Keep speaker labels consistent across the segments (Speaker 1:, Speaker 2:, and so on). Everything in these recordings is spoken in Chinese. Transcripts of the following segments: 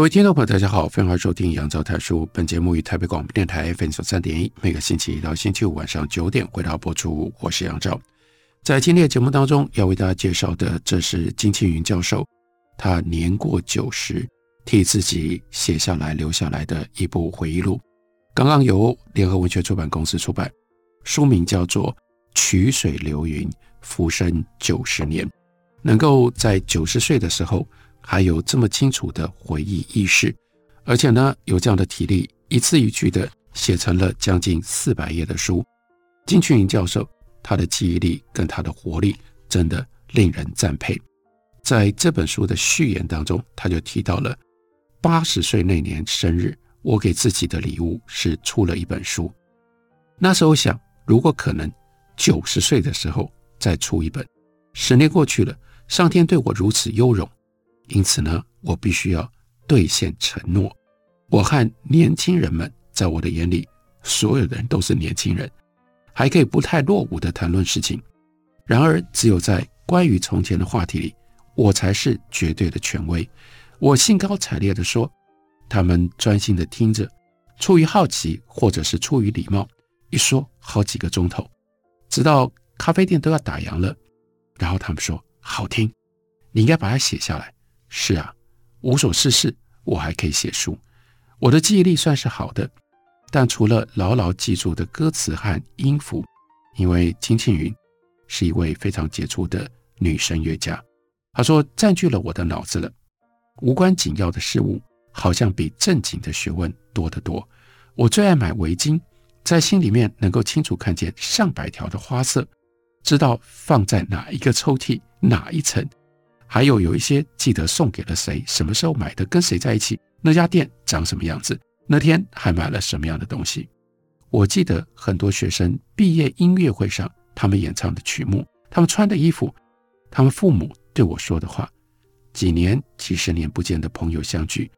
Speaker 1: 各位听众朋友，大家好，欢迎收听杨照谈书。本节目于台北广播电台 FM 三点一，每个星期一到星期五晚上九点回到播出。我是杨照，在今天的节目当中要为大家介绍的，这是金庆云教授，他年过九十替自己写下来留下来的一部回忆录，刚刚由联合文学出版公司出版，书名叫做《曲水流云，浮生九十年》，能够在九十岁的时候。还有这么清楚的回忆意识，而且呢，有这样的体力，一字一句的写成了将近四百页的书。金庆云教授，他的记忆力跟他的活力真的令人赞佩。在这本书的序言当中，他就提到了八十岁那年生日，我给自己的礼物是出了一本书。那时候想，如果可能，九十岁的时候再出一本。十年过去了，上天对我如此优容。因此呢，我必须要兑现承诺。我和年轻人们，在我的眼里，所有的人都是年轻人，还可以不太落伍地谈论事情。然而，只有在关于从前的话题里，我才是绝对的权威。我兴高采烈地说，他们专心地听着，出于好奇或者是出于礼貌，一说好几个钟头，直到咖啡店都要打烊了。然后他们说好听，你应该把它写下来。是啊，无所事事，我还可以写书。我的记忆力算是好的，但除了牢牢记住的歌词和音符，因为金庆云是一位非常杰出的女声乐家，她说占据了我的脑子了。无关紧要的事物，好像比正经的学问多得多。我最爱买围巾，在心里面能够清楚看见上百条的花色，知道放在哪一个抽屉，哪一层。还有有一些记得送给了谁，什么时候买的，跟谁在一起，那家店长什么样子，那天还买了什么样的东西。我记得很多学生毕业音乐会上，他们演唱的曲目，他们穿的衣服，他们父母对我说的话。几年、几十年不见的朋友相聚，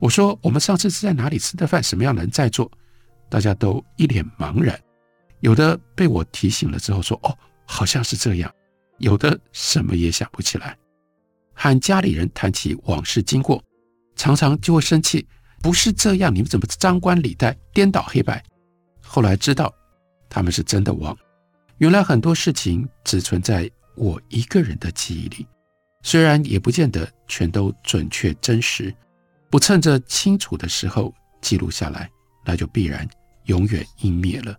Speaker 1: 我说我们上次是在哪里吃的饭，什么样的人在座，大家都一脸茫然。有的被我提醒了之后说：“哦，好像是这样。”有的什么也想不起来。和家里人谈起往事经过，常常就会生气。不是这样，你们怎么张冠李戴、颠倒黑白？后来知道，他们是真的忘。原来很多事情只存在我一个人的记忆里，虽然也不见得全都准确真实。不趁着清楚的时候记录下来，那就必然永远湮灭了。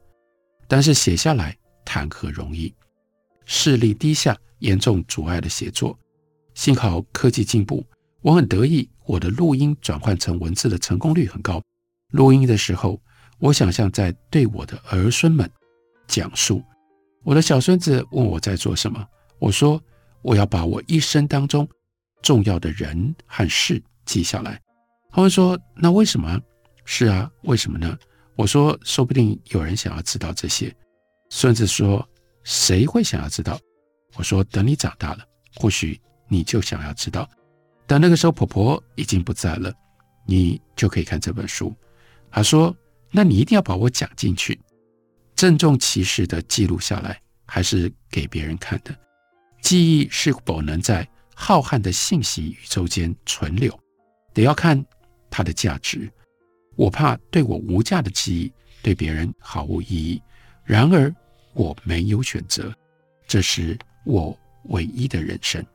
Speaker 1: 但是写下来谈何容易？视力低下，严重阻碍了写作。幸好科技进步，我很得意，我的录音转换成文字的成功率很高。录音的时候，我想象在对我的儿孙们讲述。我的小孙子问我在做什么，我说我要把我一生当中重要的人和事记下来。他们说那为什么？是啊，为什么呢？我说说不定有人想要知道这些。孙子说谁会想要知道？我说等你长大了，或许。你就想要知道，但那个时候婆婆已经不在了，你就可以看这本书。她说：“那你一定要把我讲进去，郑重其事的记录下来，还是给别人看的？记忆是否能在浩瀚的信息宇宙间存留，得要看它的价值。我怕对我无价的记忆对别人毫无意义，然而我没有选择，这是我唯一的人生。”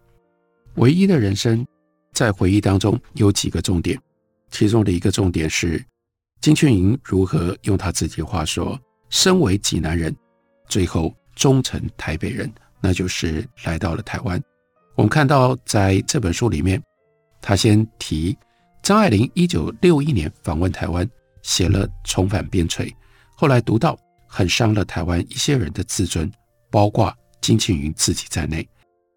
Speaker 1: 唯一的人生，在回忆当中有几个重点，其中的一个重点是金庆云如何用他自己话说：“身为济南人，最后终成台北人，那就是来到了台湾。”我们看到在这本书里面，他先提张爱玲一九六一年访问台湾，写了《重返边陲》，后来读到很伤了台湾一些人的自尊，包括金庆云自己在内。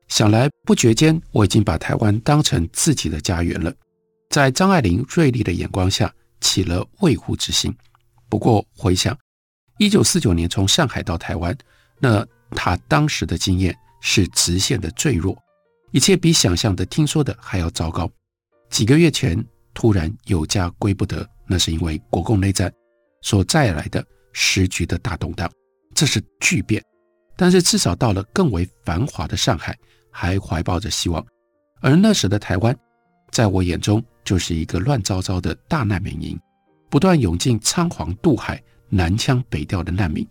Speaker 1: 想来不觉间，我已经把台湾当成自己的家园了。在张爱玲锐利的眼光下，起了卫护之心。不过回想，一九四九年从上海到台湾，那他当时的经验是直线的坠落，一切比想象的、听说的还要糟糕。几个月前突然有家归不得，那是因为国共内战所带来的时局的大动荡，这是巨变。但是至少到了更为繁华的上海，还怀抱着希望。而那时的台湾，在我眼中就是一个乱糟糟的大难民营，不断涌进仓皇渡海、南腔北调的难民，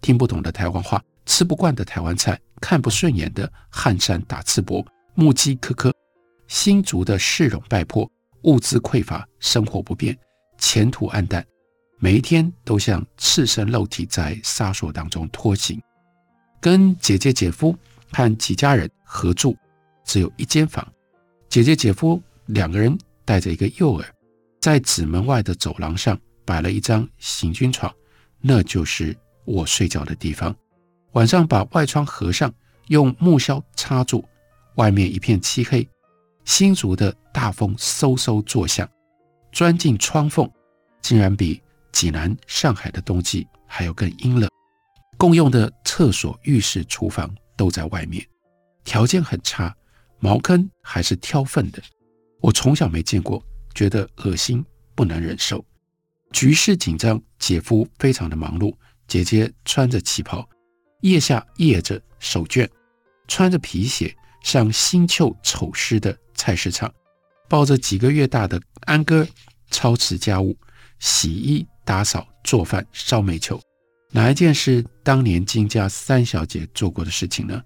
Speaker 1: 听不懂的台湾话，吃不惯的台湾菜，看不顺眼的汉山打赤膊，木屐磕磕，新竹的市容败破，物资匮乏，生活不便，前途黯淡，每一天都像赤身肉体在沙漠当中拖行。跟姐姐、姐夫和几家人合住，只有一间房。姐姐、姐夫两个人带着一个幼儿，在纸门外的走廊上摆了一张行军床，那就是我睡觉的地方。晚上把外窗合上，用木销插住，外面一片漆黑。新竹的大风嗖嗖作响，钻进窗缝，竟然比济南、上海的冬季还要更阴冷。共用的厕所、浴室、厨房都在外面，条件很差，茅坑还是挑粪的。我从小没见过，觉得恶心，不能忍受。局势紧张，姐夫非常的忙碌，姐姐穿着旗袍，腋下掖着手绢，穿着皮鞋上新旧丑湿的菜市场，抱着几个月大的安哥，操持家务，洗衣、打扫、做饭、烧煤球。哪一件是当年金家三小姐做过的事情呢？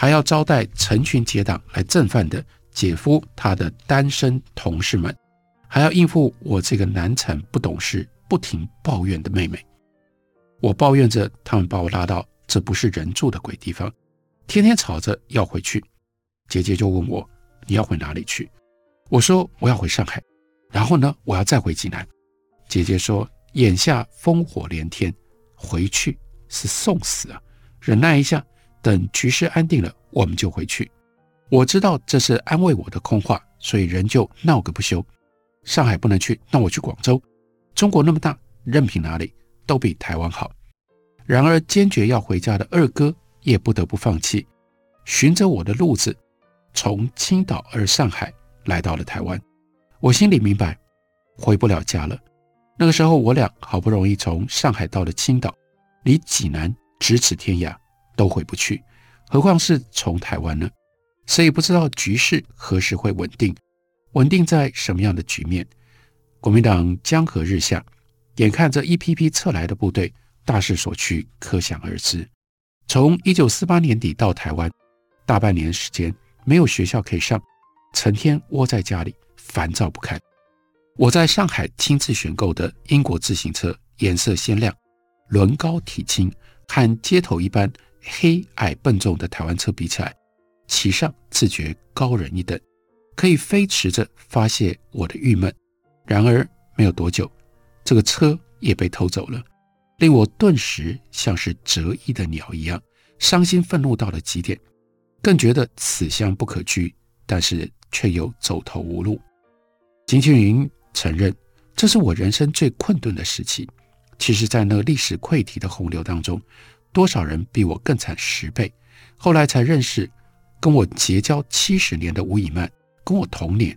Speaker 1: 还要招待成群结党来蹭饭的姐夫，他的单身同事们，还要应付我这个难产不懂事、不停抱怨的妹妹。我抱怨着，他们把我拉到这不是人住的鬼地方，天天吵着要回去。姐姐就问我：“你要回哪里去？”我说：“我要回上海。”然后呢，我要再回济南。姐姐说：“眼下烽火连天。”回去是送死啊！忍耐一下，等局势安定了，我们就回去。我知道这是安慰我的空话，所以仍旧闹个不休。上海不能去，那我去广州。中国那么大，任凭哪里都比台湾好。然而坚决要回家的二哥也不得不放弃，循着我的路子，从青岛而上海，来到了台湾。我心里明白，回不了家了。那个时候，我俩好不容易从上海到了青岛，离济南咫尺天涯，都回不去，何况是从台湾呢？所以不知道局势何时会稳定，稳定在什么样的局面？国民党江河日下，眼看着一批批撤来的部队，大势所趋，可想而知。从一九四八年底到台湾，大半年时间没有学校可以上，成天窝在家里，烦躁不堪。我在上海亲自选购的英国自行车，颜色鲜亮，轮高体轻，和街头一般黑矮笨重的台湾车比起来，骑上自觉高人一等，可以飞驰着发泄我的郁闷。然而没有多久，这个车也被偷走了，令我顿时像是折翼的鸟一样，伤心愤怒到了极点，更觉得此乡不可居，但是却又走投无路。金庆云。承认这是我人生最困顿的时期。其实，在那历史溃堤的洪流当中，多少人比我更惨十倍。后来才认识跟我结交七十年的吴以曼，跟我同年。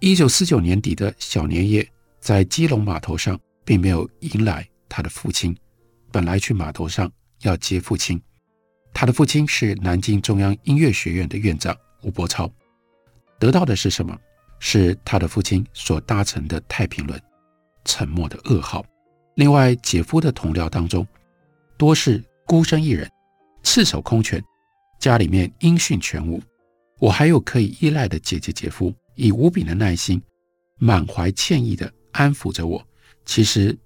Speaker 1: 一九四九年底的小年夜，在基隆码头上，并没有迎来他的父亲。本来去码头上要接父亲，他的父亲是南京中央音乐学院的院长吴伯超。得到的是什么？是他的父亲所搭乘的太平轮，沉没的噩耗。另外，姐夫的同僚当中，多是孤身一人，赤手空拳，家里面音讯全无。我还有可以依赖的姐姐、姐夫，以无比的耐心，满怀歉意地安抚着我。其实，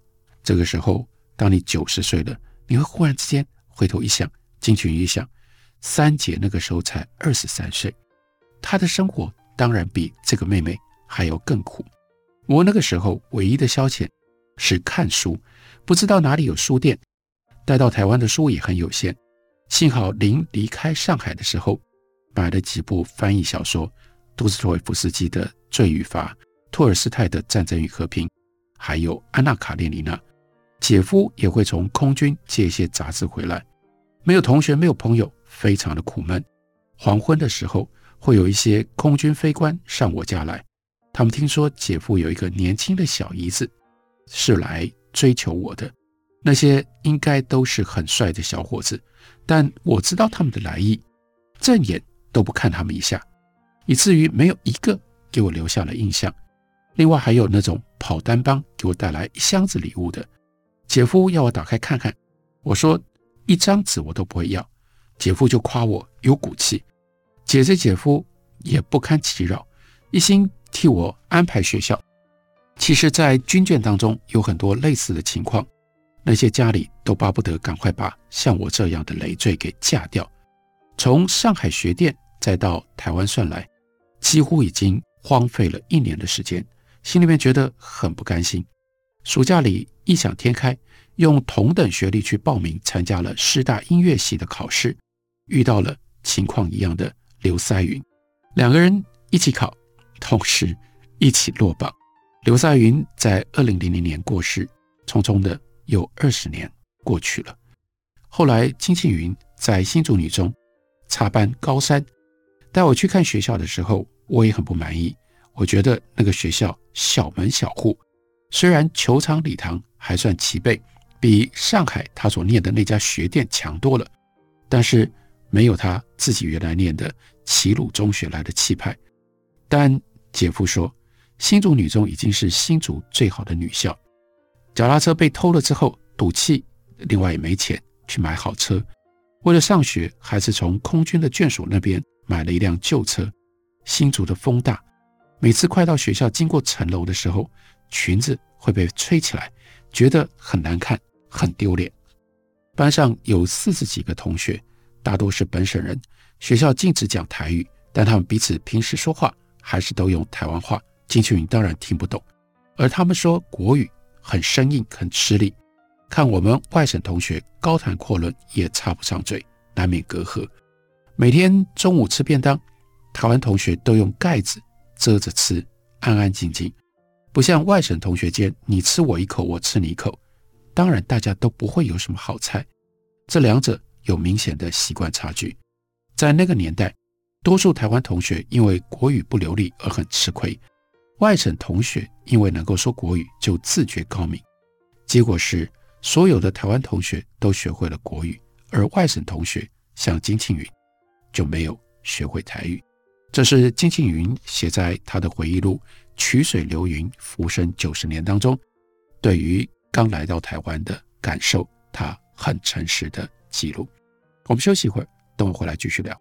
Speaker 1: 这个时候，当你九十岁了，你会忽然之间回头一想，金群一想，三姐那个时候才二十三岁，她的生活。当然比这个妹妹还要更苦。我那个时候唯一的消遣是看书，不知道哪里有书店。带到台湾的书也很有限。幸好临离开上海的时候，买了几部翻译小说，杜斯妥也夫斯基的《罪与罚》，托尔斯泰的《战争与和平》，还有《安娜·卡列尼娜》。姐夫也会从空军借一些杂志回来，没有同学，没有朋友，非常的苦闷。黄昏的时候，会有一些空军飞官上我家来，他们听说姐夫有一个年轻的小姨子，是来追求我的。那些应该都是很帅的小伙子，但我知道他们的来意，正眼都不看他们一下，以至于没有一个给我留下了印象。另外还有那种跑单帮给我带来一箱子礼物的。姐夫要我打开看看，我说一张纸我都不会要。姐夫就夸我有骨气。姐姐姐夫也不堪其扰，一心替我安排学校。其实，在军眷当中有很多类似的情况，那些家里都巴不得赶快把像我这样的累赘给嫁掉。从上海学电再到台湾算来，几乎已经荒废了一年的时间，心里面觉得很不甘心。暑假里异想天开，用同等学历去报名参加了师大音乐系的考试，遇到了情况一样的刘塞云，两个人一起考，同时一起落榜。刘塞云在二零零零年过世，匆匆的有二十年过去了。后来金庆云在新竹女中插班高三，带我去看学校的时候，我也很不满意，我觉得那个学校小门小户。虽然球场礼堂还算齐备，比上海他所念的那家学店强多了，但是没有他自己原来念的齐鲁中学来的气派。但姐夫说，新竹女中已经是新竹最好的女校。脚踏车被偷了之后赌气，另外也没钱去买好车，为了上学，还是从空军的眷属那边买了一辆旧车。新竹的风大，每次快到学校经过城楼的时候，裙子会被吹起来，觉得很难看，很丢脸。班上有四十几个同学，大多是本省人。学校禁止讲台语，但他们彼此平时说话还是都用台湾话。金庆云当然听不懂，而他们说国语很生硬，很吃力。看我们外省同学高谈阔论，也插不上嘴，难免隔阂。每天中午吃便当，台湾同学都用盖子遮着吃，安安静静。不像外省同学间，你吃我一口，我吃你一口，当然大家都不会有什么好菜。这两者有明显的习惯差距。在那个年代，多数台湾同学因为国语不流利而很吃亏，外省同学因为能够说国语就自觉高明。结果是，所有的台湾同学都学会了国语，而外省同学像金庆云就没有学会台语。这是金庆云写在他的回忆录。曲水流云，浮生九十年当中，对于刚来到台湾的感受，他很诚实的记录。我们休息一会儿，等我回来继续聊。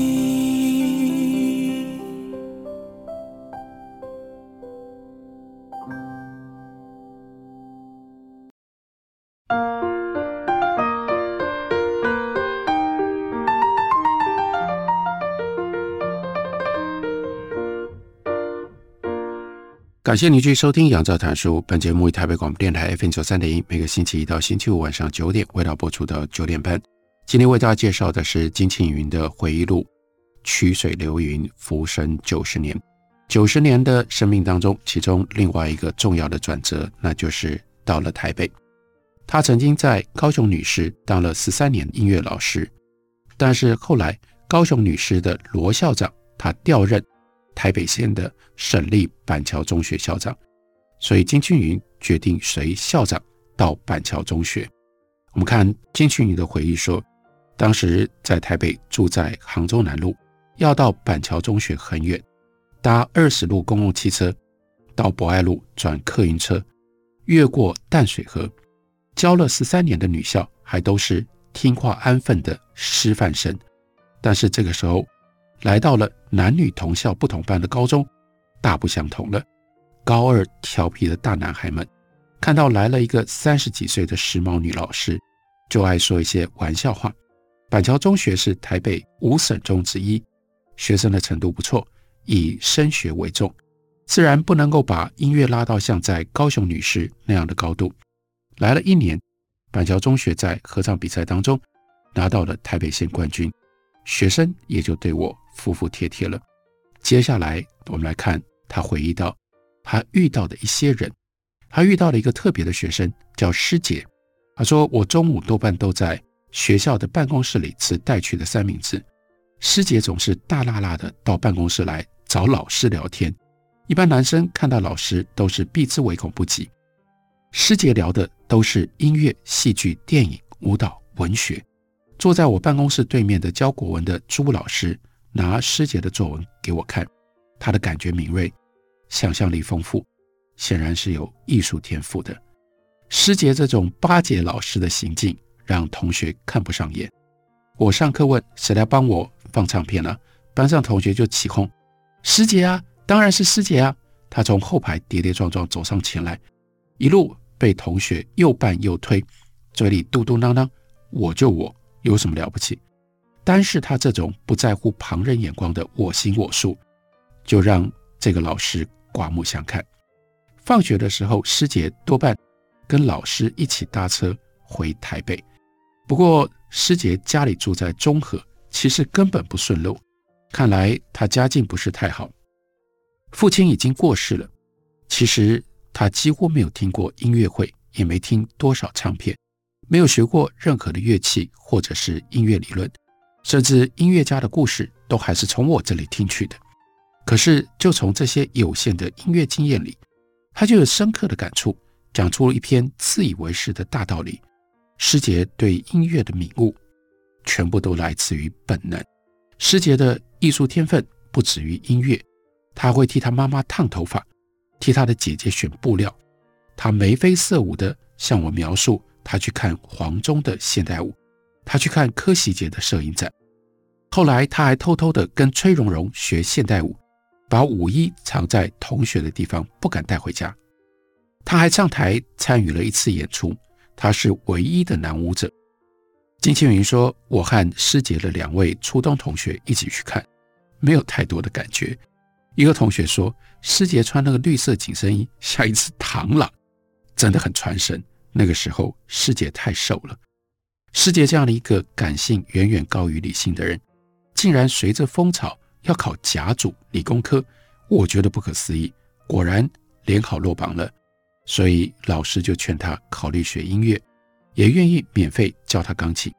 Speaker 1: 感谢您继续收听《杨照谈书》。本节目以台北广播电台 FM 九三点一，每个星期一到星期五晚上九点，为大家播出到九点半。今天为大家介绍的是金庆云的回忆录《曲水流云，浮生九十年》。九十年的生命当中，其中另外一个重要的转折，那就是到了台北。他曾经在高雄女师当了十三年音乐老师，但是后来高雄女师的罗校长他调任。台北县的省立板桥中学校长，所以金庆云决定随校长到板桥中学。我们看金庆云的回忆说，当时在台北住在杭州南路，要到板桥中学很远，搭二十路公共汽车到博爱路转客运车，越过淡水河，教了十三年的女校还都是听话安分的师范生，但是这个时候。来到了男女同校不同班的高中，大不相同了。高二调皮的大男孩们看到来了一个三十几岁的时髦女老师，就爱说一些玩笑话。板桥中学是台北五省中之一，学生的程度不错，以升学为重，自然不能够把音乐拉到像在高雄女师那样的高度。来了一年，板桥中学在合唱比赛当中拿到了台北县冠军，学生也就对我服服帖帖了。接下来，我们来看他回忆到。他遇到的一些人，他遇到了一个特别的学生，叫师姐。他说：“我中午多半都在学校的办公室里吃带去的三明治。师姐总是大剌剌的到办公室来找老师聊天。一般男生看到老师都是避之唯恐不及。师姐聊的都是音乐、戏剧、电影、舞蹈、文学。坐在我办公室对面的教国文的朱老师拿师姐的作文给我看，他的感觉敏锐。”想象力丰富，显然是有艺术天赋的。师姐这种巴结老师的行径，让同学看不上眼。我上课问谁来帮我放唱片呢？班上同学就起哄：“师姐啊，当然是师姐啊！”她从后排跌跌撞撞走上前来，一路被同学又绊又推，嘴里嘟嘟囔囔：“我就我，有什么了不起？”单是他这种不在乎旁人眼光的我行我素，就让这个老师。刮目相看。放学的时候，师姐多半跟老师一起搭车回台北。不过，师姐家里住在中和，其实根本不顺路。看来她家境不是太好，父亲已经过世了。其实他几乎没有听过音乐会，也没听多少唱片，没有学过任何的乐器或者是音乐理论，甚至音乐家的故事都还是从我这里听去的。可是，就从这些有限的音乐经验里，他就有深刻的感触，讲出了一篇自以为是的大道理。师姐对音乐的领悟，全部都来自于本能。师姐的艺术天分不止于音乐，她会替她妈妈烫头发，替她的姐姐选布料。她眉飞色舞地向我描述她去看黄忠的现代舞，他去看柯希杰的摄影展。后来，他还偷偷地跟崔荣荣学现代舞。把舞衣藏在同学的地方，不敢带回家。他还上台参与了一次演出，他是唯一的男舞者。金庆云说：“我和师姐的两位初中同学一起去看，没有太多的感觉。一个同学说，师姐穿那个绿色紧身衣像一只螳螂，真的很传神。那个时候师姐太瘦了。师姐这样的一个感性远远高于理性的人，竟然随着风潮。”要考甲组理工科，我觉得不可思议。果然联考落榜了，所以老师就劝他考虑学音乐，也愿意免费教他钢琴。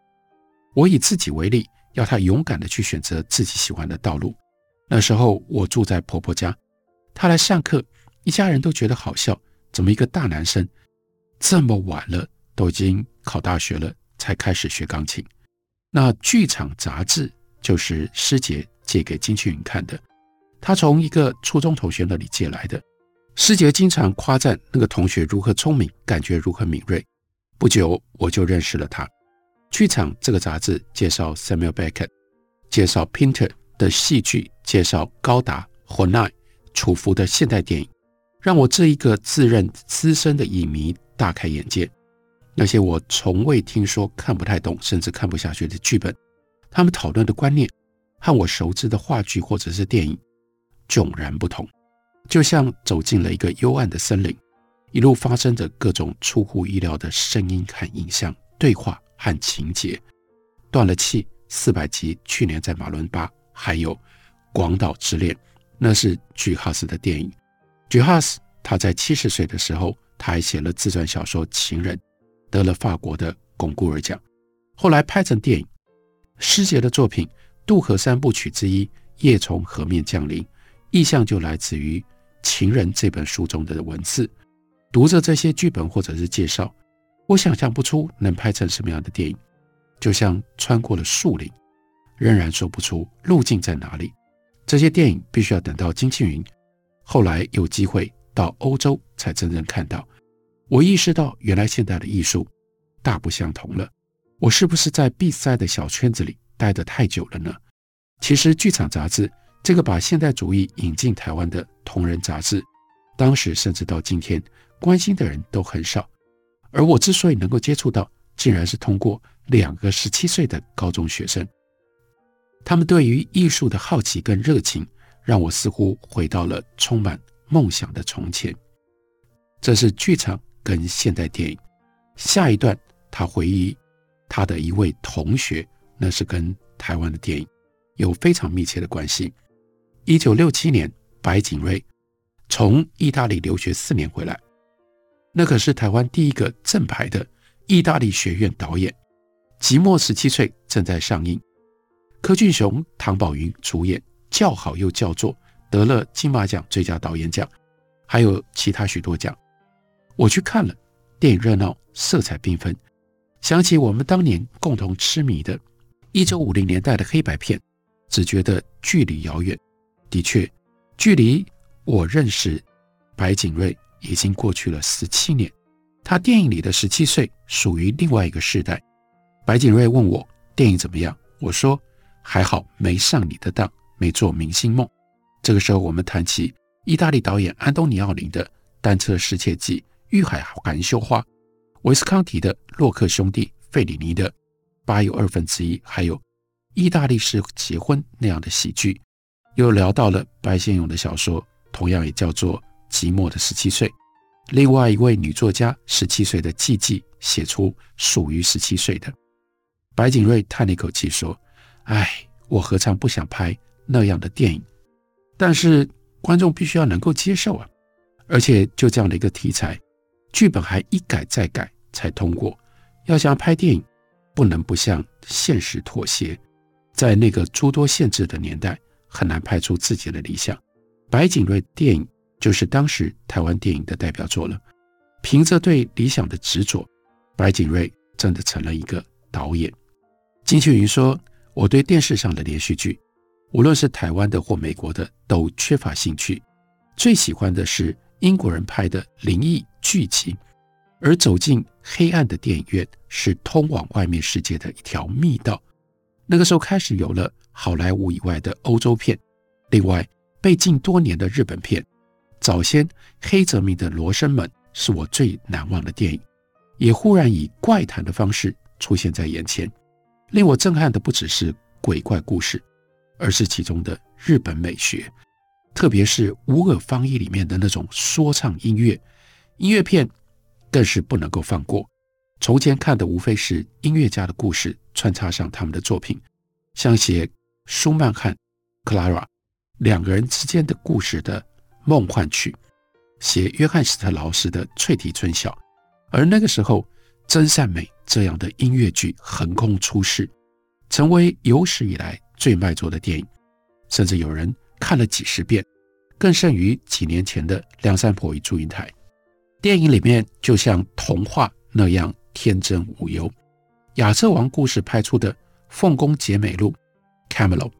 Speaker 1: 我以自己为例，要他勇敢的去选择自己喜欢的道路。那时候我住在婆婆家，他来上课，一家人都觉得好笑，怎么一个大男生这么晚了都已经考大学了才开始学钢琴？那剧场杂志就是师姐。借给金庆云看的，他从一个初中同学那里借来的。师姐经常夸赞那个同学如何聪明，感觉如何敏锐。不久我就认识了他。剧场这个杂志介绍 Samuel Beckett，介绍 Pinter 的戏剧，介绍高达、Honai、楚浮的现代电影，让我这一个自认资深的影迷大开眼界。那些我从未听说、看不太懂，甚至看不下去的剧本，他们讨论的观念。和我熟知的话剧或者是电影迥然不同，就像走进了一个幽暗的森林，一路发生着各种出乎意料的声音和影像、对话和情节。断了气，四百集，去年在马伦巴，还有《广岛之恋》，那是居哈斯的电影。居哈斯他在七十岁的时候，他还写了自传小说《情人》，得了法国的龚古尔奖，后来拍成电影。师姐的作品。渡河三部曲之一《夜从河面降临》，意象就来自于《情人》这本书中的文字。读着这些剧本或者是介绍，我想象不出能拍成什么样的电影。就像穿过了树林，仍然说不出路径在哪里。这些电影必须要等到金庆云后来有机会到欧洲才真正看到。我意识到，原来现代的艺术大不相同了。我是不是在闭塞的小圈子里？待得太久了呢，其实，《剧场》杂志这个把现代主义引进台湾的同人杂志，当时甚至到今天关心的人都很少。而我之所以能够接触到，竟然是通过两个十七岁的高中学生，他们对于艺术的好奇跟热情，让我似乎回到了充满梦想的从前。这是剧场跟现代电影。下一段，他回忆他的一位同学，那是跟台湾的电影有非常密切的关系。一九六七年，白景瑞从意大利留学四年回来。那可是台湾第一个正牌的意大利学院导演，《即墨十七岁》正在上映，柯俊雄、唐宝云主演，叫好又叫座，得了金马奖最佳导演奖，还有其他许多奖。我去看了，电影热闹，色彩缤纷，想起我们当年共同痴迷的一九五零年代的黑白片，只觉得距离遥远。的确，距离我认识白景瑞。已经过去了十七年，他电影里的十七岁属于另外一个时代。白景瑞问我电影怎么样，我说还好，没上你的当，没做明星梦。这个时候，我们谈起意大利导演安东尼奥林的《单车失窃记》、《欲海含羞花》、维斯康提的《洛克兄弟》、费里尼的《八又二分之一》，还有意大利式结婚那样的喜剧，又聊到了白先勇的小说，同样也叫做。寂寞的十七岁，另外一位女作家十七岁的季季写出属于十七岁的。白景瑞叹了一口气说：“唉，我何尝不想拍那样的电影？但是观众必须要能够接受啊！而且就这样的一个题材，剧本还一改再改才通过。要想拍电影，不能不向现实妥协。在那个诸多限制的年代，很难拍出自己的理想。白景瑞电影。”就是当时台湾电影的代表作了。凭着对理想的执着，白景瑞真的成了一个导演。金秀云说：“我对电视上的连续剧，无论是台湾的或美国的，都缺乏兴趣。最喜欢的是英国人拍的灵异剧情，而走进黑暗的电影院是通往外面世界的一条密道。那个时候开始有了好莱坞以外的欧洲片，另外被禁多年的日本片。”早先黑泽明的《罗生门》是我最难忘的电影，也忽然以怪谈的方式出现在眼前。令我震撼的不只是鬼怪故事，而是其中的日本美学，特别是无耳方一里面的那种说唱音乐。音乐片更是不能够放过。从前看的无非是音乐家的故事，穿插上他们的作品，像写舒曼和克拉拉两个人之间的故事的。梦幻曲，写约翰·斯特劳斯的《脆笛春晓》，而那个时候，真善美这样的音乐剧横空出世，成为有史以来最卖座的电影，甚至有人看了几十遍，更胜于几年前的《梁山伯与祝英台》。电影里面就像童话那样天真无忧，亚瑟王故事拍出的《奉公解美录》（Camelot）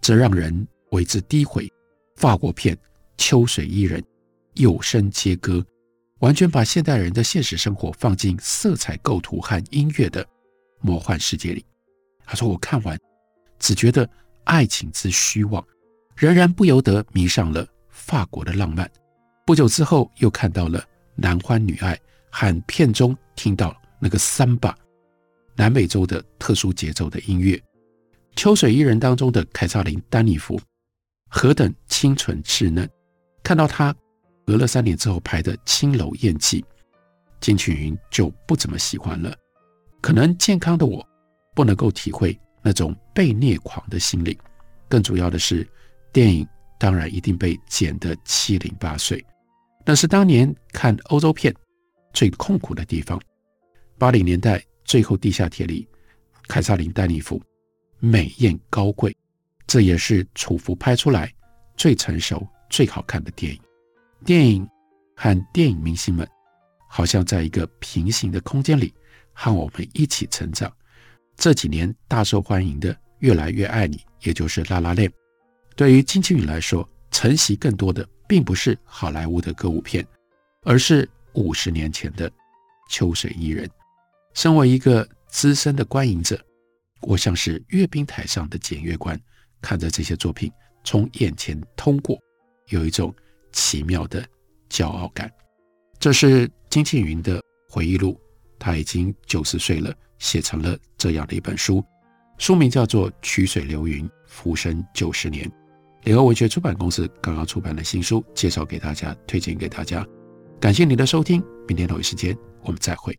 Speaker 1: 则让人为之低回。法国片。秋水伊人，有声皆歌，完全把现代人的现实生活放进色彩构图和音乐的魔幻世界里。他说：“我看完，只觉得爱情之虚妄，仍然不由得迷上了法国的浪漫。不久之后，又看到了男欢女爱，和片中听到那个三把，南美洲的特殊节奏的音乐。秋水伊人当中的凯撒琳·丹尼弗，何等清纯稚嫩。”看到他隔了三年之后拍的《青楼艳妓》，金曲云就不怎么喜欢了。可能健康的我不能够体会那种被虐狂的心理。更主要的是，电影当然一定被剪得七零八碎。那是当年看欧洲片最痛苦的地方。八零年代最后地下铁里，凯萨琳·丹尼弗美艳高贵，这也是楚服拍出来最成熟。最好看的电影，电影和电影明星们，好像在一个平行的空间里，和我们一起成长。这几年大受欢迎的《越来越爱你》，也就是《拉拉链》，对于金庆宇来说，承袭更多的并不是好莱坞的歌舞片，而是五十年前的《秋水伊人》。身为一个资深的观影者，我像是阅兵台上的检阅官，看着这些作品从眼前通过，有一种奇妙的骄傲感。这是金庆云的回忆录，他已经九十岁了，写成了这样的一本书，书名叫做《曲水流云，浮生九十年》。联合文学出版公司刚刚出版的新书，介绍给大家，推荐给大家。感谢您的收听，明天同一时间我们再会。